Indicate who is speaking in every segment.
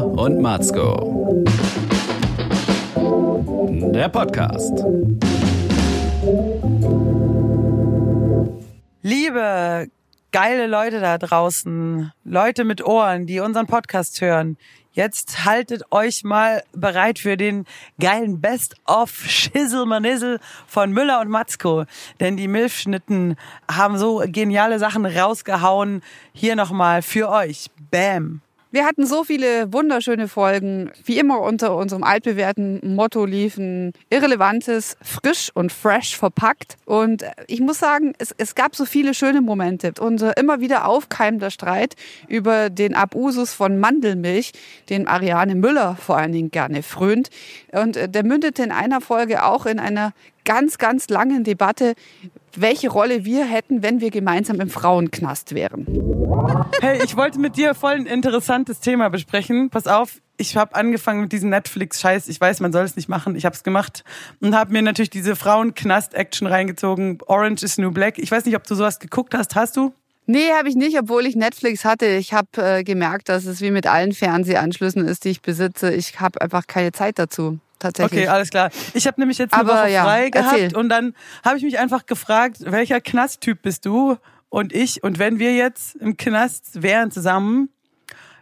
Speaker 1: Und Matzko. Der Podcast.
Speaker 2: Liebe geile Leute da draußen, Leute mit Ohren, die unseren Podcast hören, jetzt haltet euch mal bereit für den geilen Best-of Schizzelmanizzle von Müller und Matzko. Denn die Milfschnitten haben so geniale Sachen rausgehauen. Hier nochmal für euch. Bam.
Speaker 3: Wir hatten so viele wunderschöne Folgen. Wie immer unter unserem altbewährten Motto liefen Irrelevantes, frisch und fresh verpackt. Und ich muss sagen, es, es gab so viele schöne Momente. Unser immer wieder aufkeimender Streit über den Abusus von Mandelmilch, den Ariane Müller vor allen Dingen gerne frönt. Und äh, der mündete in einer Folge auch in einer ganz, ganz langen Debatte, welche Rolle wir hätten, wenn wir gemeinsam im Frauenknast wären.
Speaker 2: Hey, ich wollte mit dir voll ein interessantes Thema besprechen. Pass auf, ich habe angefangen mit diesem Netflix-Scheiß. Ich weiß, man soll es nicht machen. Ich habe es gemacht und habe mir natürlich diese Frauenknast-Action reingezogen. Orange is New Black. Ich weiß nicht, ob du sowas geguckt hast. Hast du?
Speaker 3: Nee, habe ich nicht, obwohl ich Netflix hatte. Ich habe äh, gemerkt, dass es wie mit allen Fernsehanschlüssen ist, die ich besitze. Ich habe einfach keine Zeit dazu tatsächlich.
Speaker 2: Okay, alles klar. Ich habe nämlich jetzt eine
Speaker 3: Aber
Speaker 2: Woche
Speaker 3: ja,
Speaker 2: frei gehabt
Speaker 3: erzähl.
Speaker 2: und dann habe ich mich einfach gefragt, welcher Knasttyp bist du und ich? Und wenn wir jetzt im Knast wären zusammen,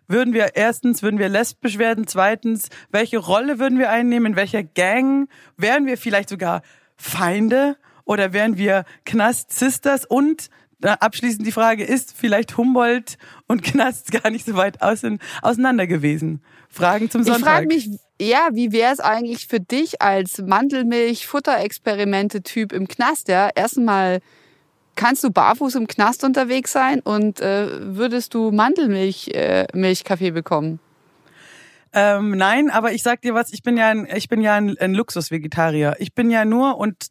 Speaker 2: würden wir erstens, würden wir lesbisch werden, zweitens, welche Rolle würden wir einnehmen, in welcher Gang? Wären wir vielleicht sogar Feinde oder wären wir Knast-Sisters? Und äh, abschließend die Frage, ist vielleicht Humboldt und Knast gar nicht so weit auseinander gewesen? Fragen zum
Speaker 3: Ich
Speaker 2: Sonntag.
Speaker 3: frage mich, ja, wie wäre es eigentlich für dich als Mandelmilch-Futterexperimente-Typ im Knast? Ja, erstmal kannst du barfuß im Knast unterwegs sein und äh, würdest du Mandelmilch-Milchkaffee äh, Milchkaffee bekommen?
Speaker 2: Ähm, nein, aber ich sag dir was, ich bin ja ein, ich bin ja ein, ein Luxus-Vegetarier. Ich bin ja nur und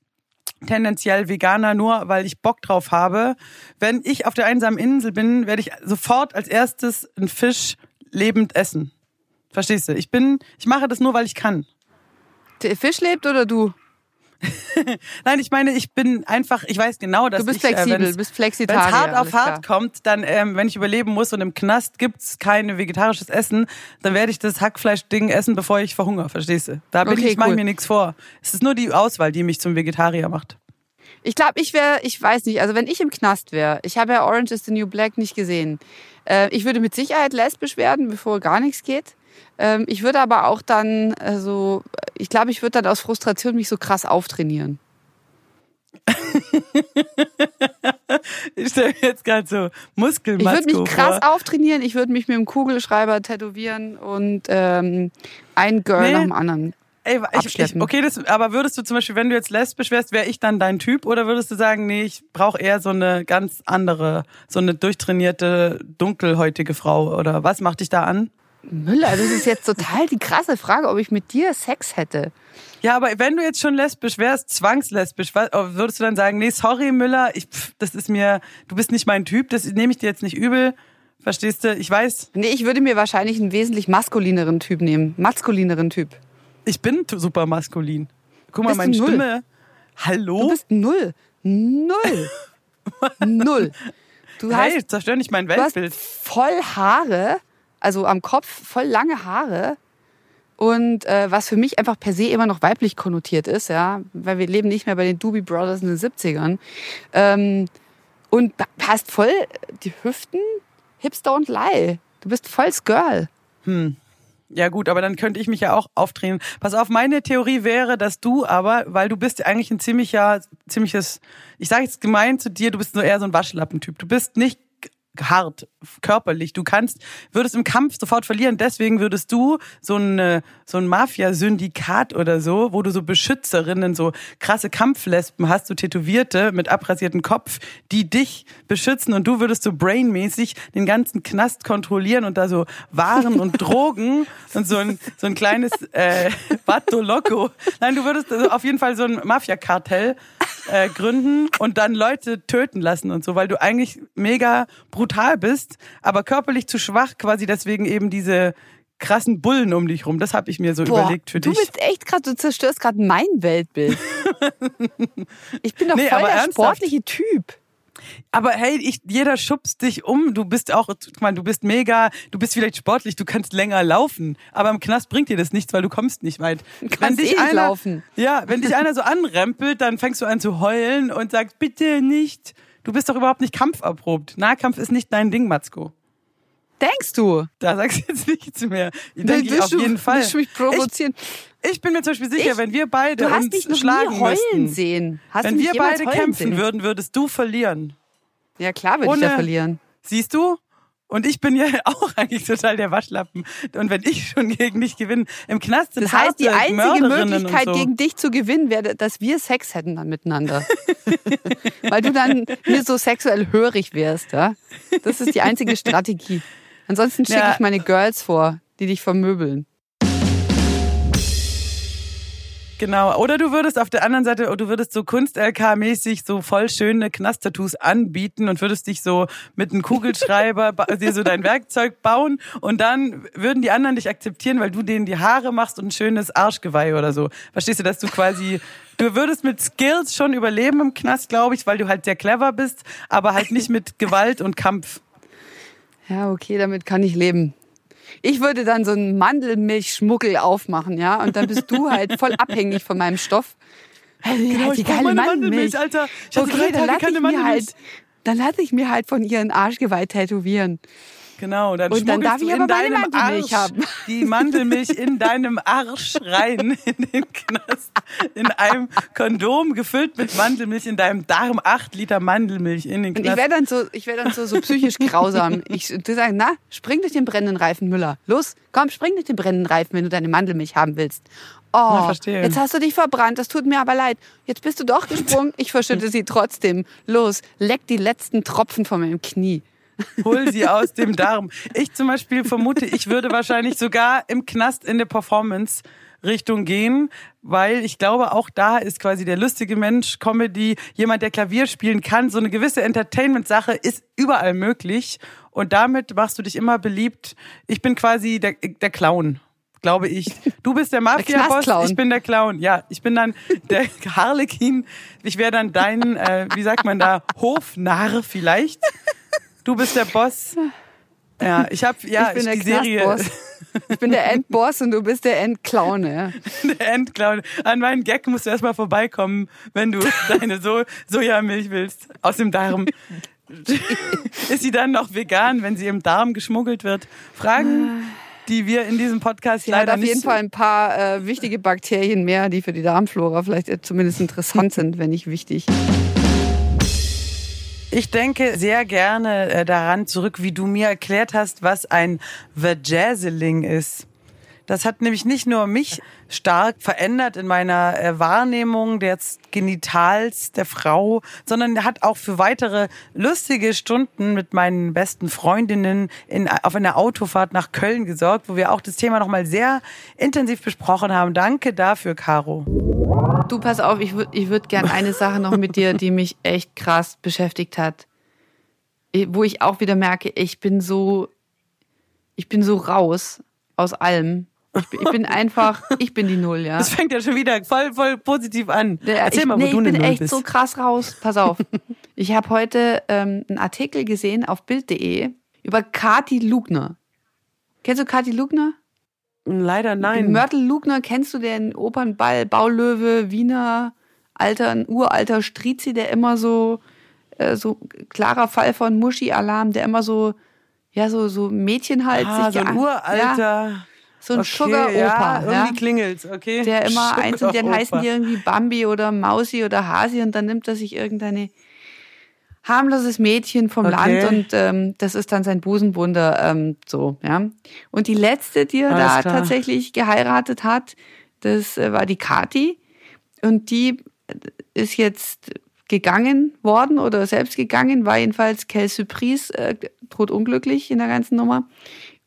Speaker 2: tendenziell Veganer nur, weil ich Bock drauf habe. Wenn ich auf der einsamen Insel bin, werde ich sofort als erstes einen Fisch lebend essen. Verstehst du? Ich bin, ich mache das nur, weil ich kann.
Speaker 3: Der Fisch lebt oder du?
Speaker 2: Nein, ich meine, ich bin einfach, ich weiß genau, dass
Speaker 3: Du bist
Speaker 2: ich, äh,
Speaker 3: flexibel, du bist
Speaker 2: Wenn
Speaker 3: Flexitarier.
Speaker 2: es hart auf hart
Speaker 3: klar.
Speaker 2: kommt, dann, ähm, wenn ich überleben muss und im Knast gibt's kein vegetarisches Essen, dann werde ich das Hackfleisch-Ding essen, bevor ich verhungere, verstehst du? Da bin
Speaker 3: Okay,
Speaker 2: ich, mache
Speaker 3: cool.
Speaker 2: mir nichts vor. Es ist nur die Auswahl, die mich zum Vegetarier macht.
Speaker 3: Ich glaube, ich wäre, ich weiß nicht, also wenn ich im Knast wäre, ich habe ja Orange is the New Black nicht gesehen. Äh, ich würde mit Sicherheit lesbisch werden, bevor gar nichts geht. Ähm, ich würde aber auch dann äh, so, ich glaube, ich würde dann aus Frustration mich so krass auftrainieren.
Speaker 2: Ich stelle mir jetzt gerade so
Speaker 3: Ich
Speaker 2: Muskelmasko
Speaker 3: würde mich krass
Speaker 2: vor.
Speaker 3: auftrainieren, ich würde mich mit dem Kugelschreiber tätowieren und ähm, ein Girl
Speaker 2: Nee.
Speaker 3: nach dem anderen.
Speaker 2: Ey, ich, ich, okay, das, aber würdest du zum Beispiel, wenn du jetzt lesbisch wärst, wäre ich dann dein Typ oder würdest du sagen, nee, ich brauche eher so eine ganz andere, so eine durchtrainierte, dunkelhäutige Frau oder was macht dich da an?
Speaker 3: Müller, das ist jetzt total die krasse Frage, ob ich mit dir Sex hätte.
Speaker 2: Ja, aber wenn du jetzt schon lesbisch wärst, zwangslesbisch, wa- würdest du dann sagen, nee, sorry Müller, ich, pff, das ist mir, du bist nicht mein Typ, das nehme ich dir jetzt nicht übel, verstehst du? Ich weiß,
Speaker 3: Nee, ich würde mir wahrscheinlich einen wesentlich maskulineren Typ nehmen. Maskulineren Typ.
Speaker 2: ich bin super maskulin. Guck mal,
Speaker 3: Bist
Speaker 2: meine
Speaker 3: null?
Speaker 2: Stimme. Hallo?
Speaker 3: Du bist null. Null. Null. Du
Speaker 2: hey,
Speaker 3: hast,
Speaker 2: zerstör nicht mein
Speaker 3: du hast
Speaker 2: Weltbild.
Speaker 3: voll Haare, also am Kopf voll lange Haare. Und äh, was für mich einfach per se immer noch weiblich konnotiert ist, ja, weil wir leben nicht mehr bei den Doobie Brothers in den 70ern. Ähm, und hast voll die Hüften, Hips don't lie. Du bist volls Girl.
Speaker 2: Ja gut, aber dann könnte ich mich ja auch aufdrehen. Pass auf, meine Theorie wäre, dass du aber, weil du bist ja eigentlich ein ziemlicher, ziemliches, ich sage jetzt gemein zu dir, du bist nur eher so ein Waschlappentyp. Du bist nicht hart, körperlich. Du kannst, würdest im Kampf sofort verlieren. Deswegen würdest du so ein, äh, so ein Mafia-Syndikat oder so, wo du so Beschützerinnen, so krasse Kampflespen hast, so Tätowierte mit abrasiertem Kopf, die dich beschützen und du würdest so brainmäßig den ganzen Knast kontrollieren und da so Waren und Drogen und so ein, so ein kleines äh, Vato Loco. Nein, du würdest also auf jeden Fall so ein Mafia-Kartell äh, gründen und dann Leute töten lassen und so, weil du eigentlich mega brutal bist, aber körperlich zu schwach, quasi deswegen eben diese krassen Bullen um dich rum. Das habe ich mir so überlegt für
Speaker 3: du
Speaker 2: dich.
Speaker 3: bist echt gerade, du zerstörst gerade mein Weltbild. ich bin doch
Speaker 2: Nee,
Speaker 3: voll
Speaker 2: aber
Speaker 3: der
Speaker 2: ernsthaft.
Speaker 3: sportliche Typ.
Speaker 2: Aber hey, ich, jeder schubst dich um. Du bist auch, guck mal, du bist mega, du bist vielleicht sportlich, du kannst länger laufen. Aber im Knast bringt dir das nichts, weil du kommst nicht weit.
Speaker 3: Du kannst eh nicht
Speaker 2: einer,
Speaker 3: laufen.
Speaker 2: Ja, wenn dich einer so anrempelt, dann fängst du an zu heulen und sagst, bitte nicht. Du bist doch überhaupt nicht kampferprobt. Nahkampf ist nicht dein Ding, Matzko.
Speaker 3: Denkst du?
Speaker 2: Da sagst du jetzt nichts mehr. Ich
Speaker 3: Dann
Speaker 2: denke ich auf
Speaker 3: du-
Speaker 2: jeden Fall.
Speaker 3: willst du mich provozieren?
Speaker 2: Ich, ich bin mir zum Beispiel sicher,
Speaker 3: Ich-
Speaker 2: wenn wir beide
Speaker 3: Du hast
Speaker 2: uns
Speaker 3: mich noch
Speaker 2: schlagen
Speaker 3: nie heulen
Speaker 2: müssten,
Speaker 3: sehen. Hast
Speaker 2: wenn wir beide kämpfen
Speaker 3: sehen?
Speaker 2: würden, würdest du verlieren.
Speaker 3: Ja, klar würde ich
Speaker 2: Ohne-
Speaker 3: verlieren.
Speaker 2: Siehst du? Und ich bin ja auch eigentlich total der Waschlappen. Und wenn ich schon gegen dich gewinne, im Knast sind
Speaker 3: Das heißt, die einzige Möglichkeit,
Speaker 2: so.
Speaker 3: gegen dich zu gewinnen, wäre, dass wir Sex hätten dann miteinander. Weil du dann mir so sexuell hörig wärst, ja? Das ist die einzige Strategie. Ansonsten schicke
Speaker 2: Ja.
Speaker 3: ich meine Girls vor, die dich vermöbeln.
Speaker 2: Genau. Oder du würdest auf der anderen Seite, du würdest so Kunst-LK-mäßig so voll schöne Knast-Tattoos anbieten und würdest dich so mit einem Kugelschreiber dir so dein Werkzeug bauen und dann würden die anderen dich akzeptieren, weil du denen die Haare machst und ein schönes Arschgeweih oder so. Verstehst du, dass du quasi, du würdest mit Skills schon überleben im Knast, glaube ich, weil du halt sehr clever bist, aber halt nicht mit Gewalt und Kampf.
Speaker 3: Ja, okay, damit kann ich leben. Ich würde dann so einen Mandelmilchschmuggel aufmachen, ja, und dann bist du halt voll abhängig von meinem Stoff. Hey,
Speaker 2: Genau,
Speaker 3: die
Speaker 2: ich
Speaker 3: geile
Speaker 2: meine
Speaker 3: Mandelmilch.
Speaker 2: Mandelmilch, Alter. Ich hatte drei
Speaker 3: okay, dann
Speaker 2: Tage keine
Speaker 3: ich mir
Speaker 2: Mandelmilch.
Speaker 3: halt, dann lasse ich mir halt von ihren Arschgeweih tätowieren.
Speaker 2: Genau, dann
Speaker 3: Und dann darf
Speaker 2: du
Speaker 3: ich
Speaker 2: in
Speaker 3: aber meine
Speaker 2: deinem
Speaker 3: Mandelmilch
Speaker 2: Arsch
Speaker 3: haben.
Speaker 2: die Mandelmilch in deinem Arsch rein in den Knast. In einem Kondom gefüllt mit Mandelmilch in deinem Darm. Acht Liter Mandelmilch in den
Speaker 3: Und ich
Speaker 2: Knast.
Speaker 3: wäre dann so, ich wäre dann so, so psychisch grausam. Ich die sagen, na, spring durch den brennenden Reifen, Müller. Los, komm, spring durch den brennenden Reifen, wenn du deine Mandelmilch haben willst. Oh,
Speaker 2: verstehe.
Speaker 3: jetzt hast du dich verbrannt, das tut mir aber leid. Jetzt bist du doch gesprungen, ich verschütte sie trotzdem. Los, leck die letzten Tropfen von meinem Knie.
Speaker 2: Hol sie aus dem Darm. Ich zum Beispiel vermute, ich würde wahrscheinlich sogar im Knast in der Performance Richtung gehen, weil ich glaube, auch da ist quasi der lustige Mensch, Comedy, jemand, der Klavier spielen kann. So eine gewisse Entertainment-Sache ist überall möglich und damit machst du dich immer beliebt. Ich bin quasi der, der Clown. Glaube ich. Du bist der Mafia-Boss, ich bin der Clown. Ja, ich bin dann der Harlekin. Ich wäre dann dein, äh, wie sagt man da, Hofnarr vielleicht. Du bist der Boss. Ja, ich habe ja
Speaker 3: ich bin der
Speaker 2: die Serie.
Speaker 3: Ich bin der Endboss und du bist der Endclown. Ja.
Speaker 2: der Endclown. An meinen Gag musst du erstmal vorbeikommen, wenn du deine so Sojamilch willst aus dem Darm. Ist sie dann noch vegan, wenn sie im Darm geschmuggelt wird? Fragen, die wir in diesem Podcast
Speaker 3: Sie hat
Speaker 2: leider
Speaker 3: auf
Speaker 2: nicht
Speaker 3: jeden Fall ein paar äh, wichtige Bakterien mehr, die für die Darmflora vielleicht zumindest interessant sind, wenn nicht wichtig.
Speaker 2: Ich denke sehr gerne äh, daran zurück, wie du mir erklärt hast, was ein Vajazzling ist. Das hat nämlich nicht nur mich stark verändert in meiner äh, Wahrnehmung des Genitals der Frau, sondern hat auch für weitere lustige Stunden mit meinen besten Freundinnen in, auf einer Autofahrt nach Köln gesorgt, wo wir auch das Thema nochmal sehr intensiv besprochen haben. Danke dafür, Caro.
Speaker 3: Du, pass auf, ich würde ich würd gern eine Sache noch mit dir, die mich echt krass beschäftigt hat. Wo ich auch wieder merke, ich bin so, ich bin so raus aus allem. Ich bin, ich bin einfach, ich bin die Null, ja.
Speaker 2: Das fängt ja schon wieder voll, voll positiv an. Erzähl
Speaker 3: ich,
Speaker 2: mal, wo
Speaker 3: nee,
Speaker 2: du
Speaker 3: ich bin
Speaker 2: Null
Speaker 3: echt
Speaker 2: bist.
Speaker 3: so krass raus. Pass auf. Ich habe heute ähm, einen Artikel gesehen auf Bild.de über Kati Lugner. Kennst du Kati Lugner?
Speaker 2: Leider nein.
Speaker 3: Mörtel Lugner, kennst du den Opernball, Baulöwe, Wiener, alter, ein uralter Strizi, der immer so, äh, so klarer Fall von Muschi-Alarm, der immer so, ja, so, so Mädchen halt
Speaker 2: ah,
Speaker 3: sich
Speaker 2: so ein uralter.
Speaker 3: Ja, so ein
Speaker 2: okay,
Speaker 3: Sugar-Opa.
Speaker 2: Ja,
Speaker 3: ja,
Speaker 2: irgendwie klingelt's, okay.
Speaker 3: der immer eins und dann heißen die irgendwie Bambi oder Mausi oder Hasi und dann nimmt er sich irgendeine harmloses Mädchen vom
Speaker 2: Okay.
Speaker 3: Land und ähm, das ist dann sein Busenwunder ähm, so ja und die letzte die er
Speaker 2: Alles
Speaker 3: da
Speaker 2: klar.
Speaker 3: tatsächlich geheiratet hat das äh, war die Kati und die äh, ist jetzt gegangen worden oder selbst gegangen war jedenfalls Quelle Surprise äh, totunglücklich in der ganzen Nummer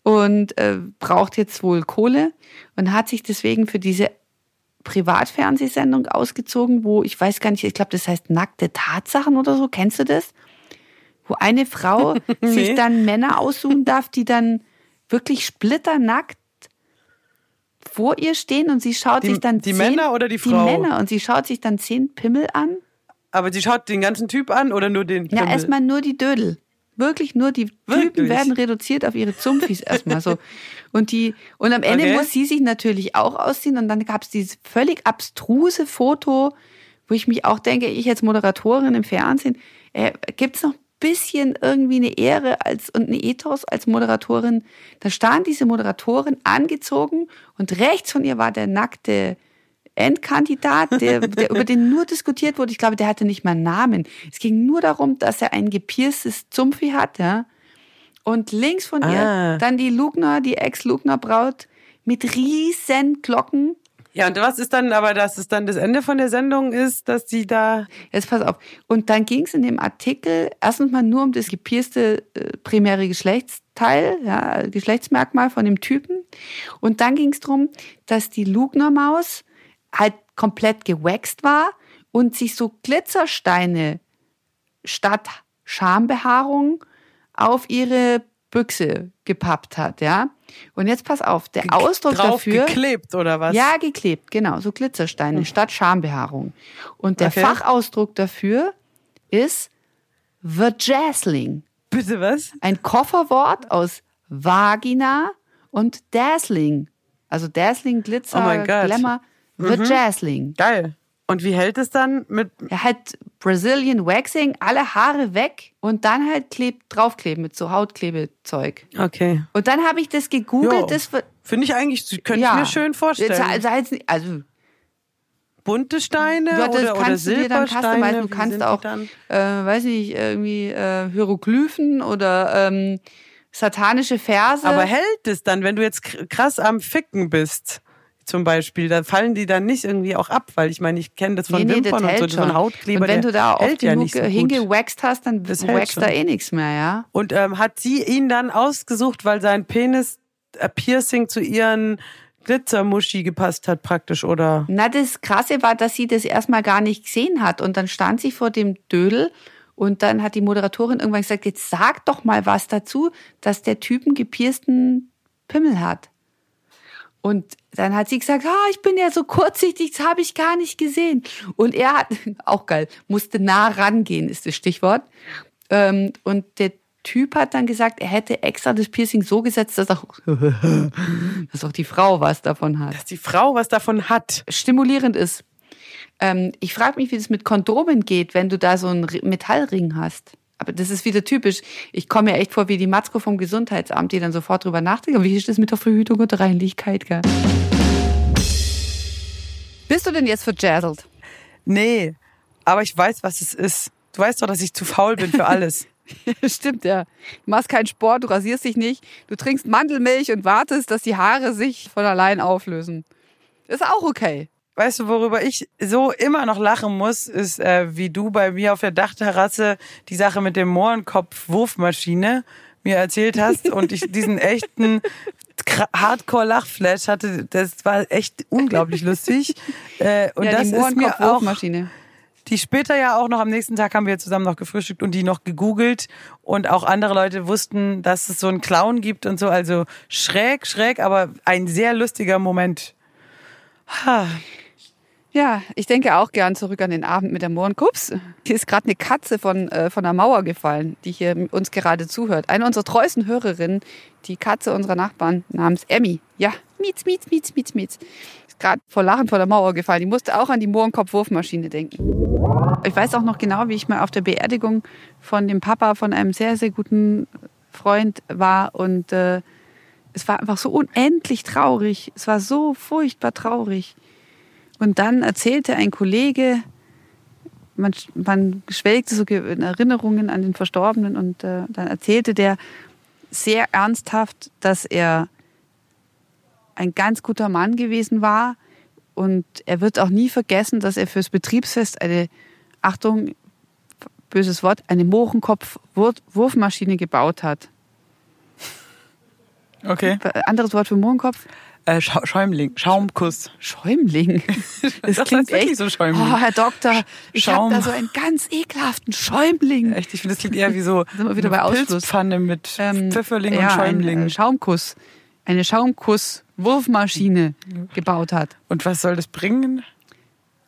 Speaker 3: und äh, braucht jetzt wohl Kohle und hat sich deswegen für diese Privatfernsehsendung ausgezogen, wo ich weiß gar nicht, ich glaube, das heißt nackte Tatsachen oder so. Kennst du das? Wo eine Frau sich
Speaker 2: Nee.
Speaker 3: dann Männer aussuchen darf, die dann wirklich splitternackt vor ihr stehen und sie schaut
Speaker 2: Die-
Speaker 3: sich dann
Speaker 2: die
Speaker 3: zehn,
Speaker 2: Männer oder die Frau?
Speaker 3: Die Männer und sie schaut sich dann zehn Pimmel an
Speaker 2: Aber sie schaut den ganzen Typ an oder nur den
Speaker 3: Ja,
Speaker 2: Pimmel?
Speaker 3: erstmal nur die Dödel. Wirklich nur die
Speaker 2: Wirklich?
Speaker 3: Typen werden reduziert auf ihre Zumpfis erstmal so. Und die und am Ende
Speaker 2: Okay.
Speaker 3: muss sie sich natürlich auch ausziehen und dann gab es dieses völlig abstruse Foto, wo ich mich auch denke, ich als Moderatorin im Fernsehen, äh, gibt es noch ein bisschen irgendwie eine Ehre als und eine Ethos als Moderatorin? Da stand diese Moderatorin angezogen und rechts von ihr war der nackte Endkandidat, der, der, über den nur diskutiert wurde. Ich glaube, der hatte nicht mal einen Namen. Es ging nur darum, dass er ein gepierstes Zumpfi hat, ja. Und links von
Speaker 2: Ah.
Speaker 3: ihr dann die Lugner, die Ex-Lugner-Braut mit riesen Glocken.
Speaker 2: Ja, und was ist dann, aber dass es dann das Ende von der Sendung ist, dass sie da.
Speaker 3: Jetzt pass auf. Und dann ging es in dem Artikel erstens mal nur um das gepierste äh, primäre Geschlechtsteil, ja, Geschlechtsmerkmal von dem Typen. Und dann ging es darum, dass die Lugner-Maus halt komplett gewaxt war und sich so Glitzersteine statt Schambehaarung auf ihre Büchse gepappt hat, ja. Und jetzt pass auf, der Ausdruck
Speaker 2: drauf
Speaker 3: dafür.
Speaker 2: geklebt oder was?
Speaker 3: Ja, geklebt, genau, so Glitzersteine statt Schambehaarung. Und der
Speaker 2: Okay.
Speaker 3: Fachausdruck dafür ist Vajazzling.
Speaker 2: Bitte was?
Speaker 3: Ein Kofferwort aus Vagina und Dazzling. Also Dazzling, Glitzer,
Speaker 2: Oh mein Gott.
Speaker 3: Glamour, Vajazzling.
Speaker 2: Geil. Und wie hält es dann mit.
Speaker 3: Er hat Brazilian Waxing, alle Haare weg und dann halt klebt, draufkleben mit so Hautklebezeug.
Speaker 2: Okay.
Speaker 3: Und dann habe ich das gegoogelt,
Speaker 2: Jo.
Speaker 3: das
Speaker 2: Finde ich eigentlich, könnte ich mir schön vorstellen.
Speaker 3: Also, also
Speaker 2: Bunte Steine
Speaker 3: Ja, das
Speaker 2: oder, oder
Speaker 3: kannst du dir dann
Speaker 2: Silbersteine.
Speaker 3: customizen. Du kannst auch, äh, weiß nicht, irgendwie äh, Hieroglyphen oder ähm, satanische Verse.
Speaker 2: Aber hält es dann, wenn du jetzt kr- krass am Ficken bist, zum Beispiel, da fallen die dann nicht irgendwie auch ab, weil ich meine, ich kenne das von
Speaker 3: nee, nee, das
Speaker 2: Wimpern und so, das von
Speaker 3: schon.
Speaker 2: Hautkleber,
Speaker 3: Und wenn du da oft
Speaker 2: ja so
Speaker 3: hingewaxt hast, dann
Speaker 2: Das
Speaker 3: wächst da
Speaker 2: schon.
Speaker 3: eh nichts mehr, ja.
Speaker 2: Und ähm, hat sie ihn dann ausgesucht, weil sein Penis äh, Piercing zu ihren Glitzermuschi gepasst hat praktisch, oder?
Speaker 3: Na, das Krasse war, dass sie das erstmal gar nicht gesehen hat. Und dann stand sie vor dem Dödel und dann hat die Moderatorin irgendwann gesagt, jetzt sag doch mal was dazu, dass der Typ einen gepiersten Pimmel hat. Und dann hat sie gesagt, ah, ich bin ja so kurzsichtig, das habe ich gar nicht gesehen. Und er hat, auch geil, musste nah rangehen, ist das Stichwort. Ähm, und der Typ hat dann gesagt, er hätte extra das Piercing so gesetzt, dass auch, dass auch die Frau was davon hat
Speaker 2: Dass die Frau was davon hat.
Speaker 3: stimulierend ist. Ähm, ich frage mich, wie das mit Kondomen geht, wenn du da so einen Ri- Metallring hast. Aber das ist wieder typisch. Ich komme mir echt vor wie die Matzko vom Gesundheitsamt, die dann sofort drüber nachdenken. Wie ist das mit der Verhütung und der Reinlichkeit, gell? Bist du denn jetzt verjazzelt?
Speaker 2: Nee, aber ich weiß, was es ist. Du weißt doch, dass ich zu faul bin für alles.
Speaker 3: Stimmt, ja. Du machst keinen Sport, du rasierst dich nicht, du trinkst Mandelmilch und wartest, dass die Haare sich von allein auflösen. Ist auch okay.
Speaker 2: Weißt du, worüber ich so immer noch lachen muss, ist, äh, wie du bei mir auf der Dachterrasse die Sache mit dem Mohrenkopf-Wurfmaschine mir erzählt hast und ich diesen echten Hardcore-Lachflash hatte. Das war echt unglaublich lustig. Äh, und
Speaker 3: ja,
Speaker 2: das
Speaker 3: die
Speaker 2: ist mir auch die später ja auch noch am nächsten Tag haben wir zusammen noch gefrühstückt und die noch gegoogelt und auch andere Leute wussten, dass es so einen Clown gibt und so. Also schräg, schräg, aber ein sehr lustiger Moment.
Speaker 3: Ja, ich denke auch gern zurück an den Abend mit der Mohrenkups. Hier ist gerade eine Katze von, äh, von der Mauer gefallen, die hier uns gerade zuhört. Eine unserer treuesten Hörerinnen, die Katze unserer Nachbarn namens Emmy. Ja, Mietz, Mietz, Mietz, Mietz, Mietz. Ist gerade vor Lachen vor der Mauer gefallen. Die musste auch an die Mohrenkopf-Wurfmaschine denken. Ich weiß auch noch genau, wie ich mal auf der Beerdigung von dem Papa von einem sehr, sehr guten Freund war und äh, es war einfach so unendlich traurig. Es war so furchtbar traurig. Und dann erzählte ein Kollege, man, man schwelgte so in Erinnerungen an den Verstorbenen und äh, dann erzählte der sehr ernsthaft, dass er ein ganz guter Mann gewesen war und er wird auch nie vergessen, dass er fürs Betriebsfest eine, Achtung, böses Wort, eine Mohrenkopf-Wurfmaschine gebaut hat.
Speaker 2: Okay.
Speaker 3: Anderes Wort für Mohrenkopf?
Speaker 2: Äh, Scha Schäumling, Schaumkuss.
Speaker 3: Schäumling. Das
Speaker 2: Das
Speaker 3: klingt echt
Speaker 2: so Schäumling.
Speaker 3: Oh, Herr Doktor, ich habe da so einen ganz ekelhaften Schäumling.
Speaker 2: Echt, ich finde, das klingt eher wie so
Speaker 3: Sind wir wieder bei Ausfluss.
Speaker 2: Pilzpfanne mit
Speaker 3: Ähm,
Speaker 2: Pfifferling
Speaker 3: ja,
Speaker 2: und Schäumling.
Speaker 3: Ein, äh, Schaumkuss. Eine Schaumkuss-Wurfmaschine gebaut hat.
Speaker 2: und was soll das bringen?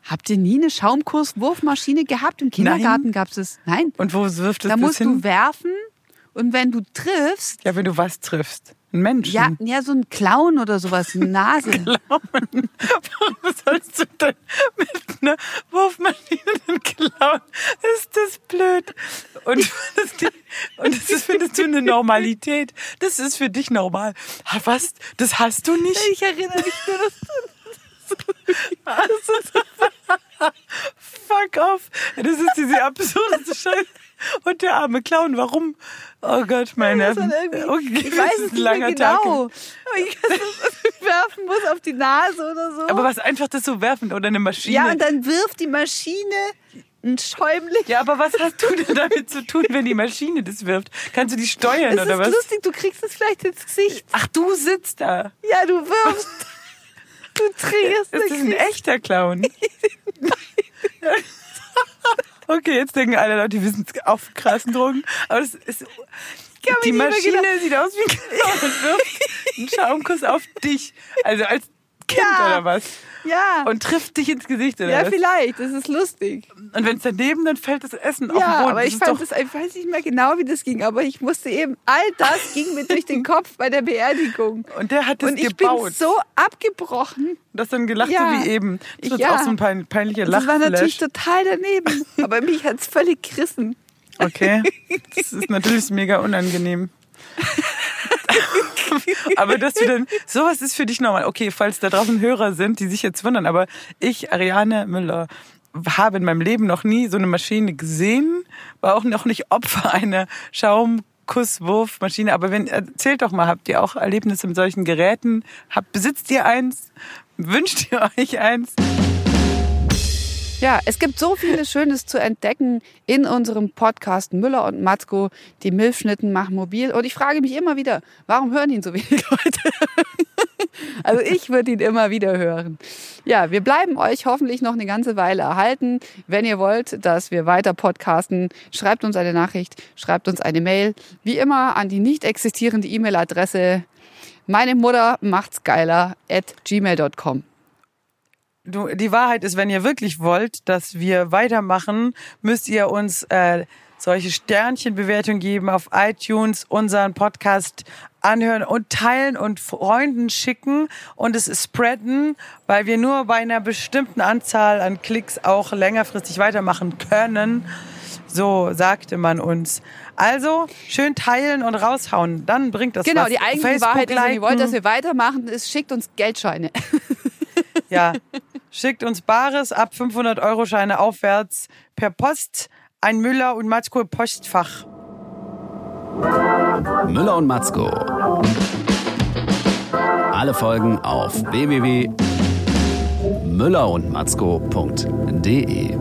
Speaker 3: Habt ihr nie eine Schaumkurswurfmaschine gehabt? Im Kindergarten gab es das. Nein.
Speaker 2: Und wo wirft es
Speaker 3: Da
Speaker 2: das
Speaker 3: musst
Speaker 2: hin?
Speaker 3: du werfen und wenn du triffst,
Speaker 2: ja, wenn du was triffst. Ein Menschen.
Speaker 3: ja, ja, so ein Clown oder sowas, eine Nase.
Speaker 2: Warum sollst du denn mit einer Wurfmaschine einen klauen? Ist das blöd? Und, das, und das ist, findest du eine Normalität. Das ist für dich normal. Was? Das hast du nicht?
Speaker 3: Ich erinnere mich nur, dass
Speaker 2: Fuck off. Das ist diese absurdeste Scheiße. Und der arme Clown, warum? Oh Gott, meine
Speaker 3: das
Speaker 2: Okay,
Speaker 3: ich
Speaker 2: das
Speaker 3: weiß
Speaker 2: ist
Speaker 3: es nicht mehr genau. Ich weiß, dass ich werfen muss auf die Nase oder so.
Speaker 2: Aber was einfach das so werfen oder eine Maschine?
Speaker 3: ja, und dann wirft die Maschine ein Schäumling.
Speaker 2: Ja, aber was hast du denn damit zu tun, wenn die Maschine das wirft? Kannst du die steuern
Speaker 3: Es
Speaker 2: oder
Speaker 3: ist
Speaker 2: was?
Speaker 3: lustig, du kriegst es vielleicht ins Gesicht.
Speaker 2: Ach, du sitzt da.
Speaker 3: Ja, du wirfst. Du trierst
Speaker 2: Ist das ein echter Clown? okay, jetzt denken alle Leute, die wissen es auf krassen Drogen. Aber das ist, die Maschine
Speaker 3: genau-
Speaker 2: sieht aus wie ein Clown und wirft einen Schaumkuss auf dich. Also als Kind
Speaker 3: Ja.
Speaker 2: oder was?
Speaker 3: Ja.
Speaker 2: Und trifft dich ins Gesicht oder
Speaker 3: ja,
Speaker 2: was?
Speaker 3: vielleicht. Das ist lustig.
Speaker 2: Und wenn es daneben, dann fällt das Essen auf den
Speaker 3: Ja,
Speaker 2: Boden.
Speaker 3: aber
Speaker 2: Das
Speaker 3: ich fand das, ich weiß nicht mehr genau, wie das ging, aber ich musste eben, all das ging mir durch den Kopf bei der Beerdigung.
Speaker 2: und der hat das
Speaker 3: Und ich
Speaker 2: gebaut.
Speaker 3: bin so abgebrochen.
Speaker 2: das dann gelacht,
Speaker 3: Ja.
Speaker 2: wie eben. Das ist
Speaker 3: Ja.
Speaker 2: auch so ein pein, peinlicher
Speaker 3: Das war natürlich total daneben. Aber mich hat's völlig gerissen.
Speaker 2: Okay. Das ist natürlich mega unangenehm. aber dass du dann, sowas ist für dich normal. Okay, falls da draußen Hörer sind, die sich jetzt wundern, aber ich, Ariane Müller, habe in meinem Leben noch nie so eine Maschine gesehen, war auch noch nicht Opfer einer Schaumkusswurfmaschine. Aber wenn, erzählt doch mal, habt ihr auch Erlebnisse mit solchen Geräten? Habt, besitzt ihr eins? Wünscht ihr euch eins?
Speaker 3: Ja, es gibt so vieles Schönes zu entdecken in unserem Podcast Müller und Matzko, die Milchschnitten machen mobil. Und ich frage mich immer wieder, warum hören ihn so wenig Leute? Also ich würde ihn immer wieder hören. Ja, wir bleiben euch hoffentlich noch eine ganze Weile erhalten. Wenn ihr wollt, dass wir weiter podcasten, schreibt uns eine Nachricht, schreibt uns eine Mail. Wie immer an die nicht existierende E-Mail-Adresse meine Mutter macht's geiler at gmail.com.
Speaker 2: Du, die Wahrheit ist, wenn ihr wirklich wollt, dass wir weitermachen, müsst ihr uns äh, solche Sternchenbewertungen geben auf iTunes, unseren Podcast anhören und teilen und Freunden schicken und es spreaden, weil wir nur bei einer bestimmten Anzahl an Klicks auch längerfristig weitermachen können. So sagte man uns. Also schön teilen und raushauen, dann bringt das
Speaker 3: Genau,
Speaker 2: was.
Speaker 3: die eigentliche
Speaker 2: Facebook
Speaker 3: Wahrheit ist, wenn ihr wollt, dass wir weitermachen, ist, schickt uns Geldscheine.
Speaker 2: Ja, schickt uns Bares ab 500 Euro Scheine aufwärts per Post ein Müller und Matzko Postfach.
Speaker 1: Müller und Matzko. Alle Folgen auf www.müllerundmatzko.de.